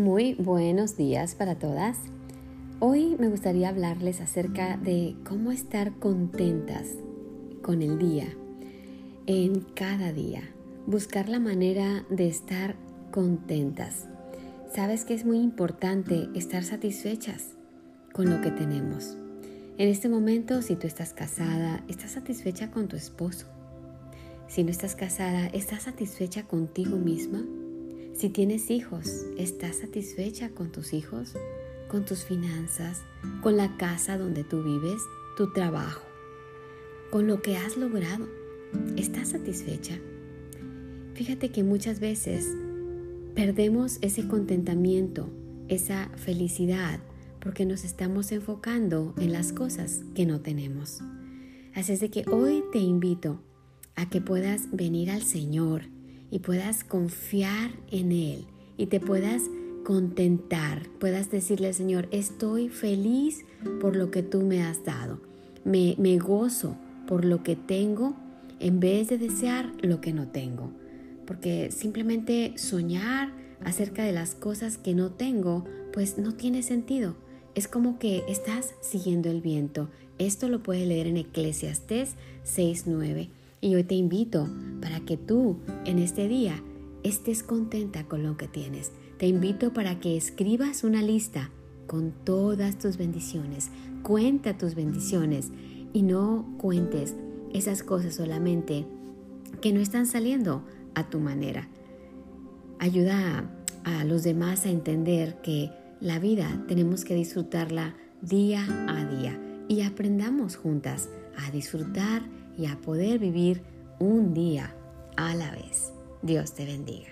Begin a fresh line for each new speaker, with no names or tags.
Muy buenos días para todas. Hoy me gustaría hablarles acerca de cómo estar contentas con el día, en cada día. Buscar la manera de estar contentas. Sabes que es muy importante estar satisfechas con lo que tenemos. En este momento, si tú estás casada, estás satisfecha con tu esposo. Si no estás casada, ¿estás satisfecha contigo misma? Si tienes hijos, ¿estás satisfecha con tus hijos? ¿Con tus finanzas? ¿Con la casa donde tú vives? ¿Tu trabajo? ¿Con lo que has logrado? ¿Estás satisfecha? Fíjate que muchas veces perdemos ese contentamiento, esa felicidad, porque nos estamos enfocando en las cosas que no tenemos. Así es de que hoy te invito a que puedas venir al Señor y puedas confiar en Él y te puedas contentar, puedas decirle Señor, estoy feliz por lo que tú me has dado, me, me gozo por lo que tengo en vez de desear lo que no tengo. Porque simplemente soñar acerca de las cosas que no tengo, pues no tiene sentido. Es como que estás siguiendo el viento. Esto lo puedes leer en Eclesiastés 6.9. Y hoy te invito para que tú en este día estés contenta con lo que tienes. Te invito para que escribas una lista con todas tus bendiciones. Cuenta tus bendiciones y no cuentes esas cosas solamente que no están saliendo a tu manera. Ayuda a, a los demás a entender que la vida tenemos que disfrutarla día a día y aprendamos juntas a disfrutar y a poder vivir un día a la vez. Dios te bendiga.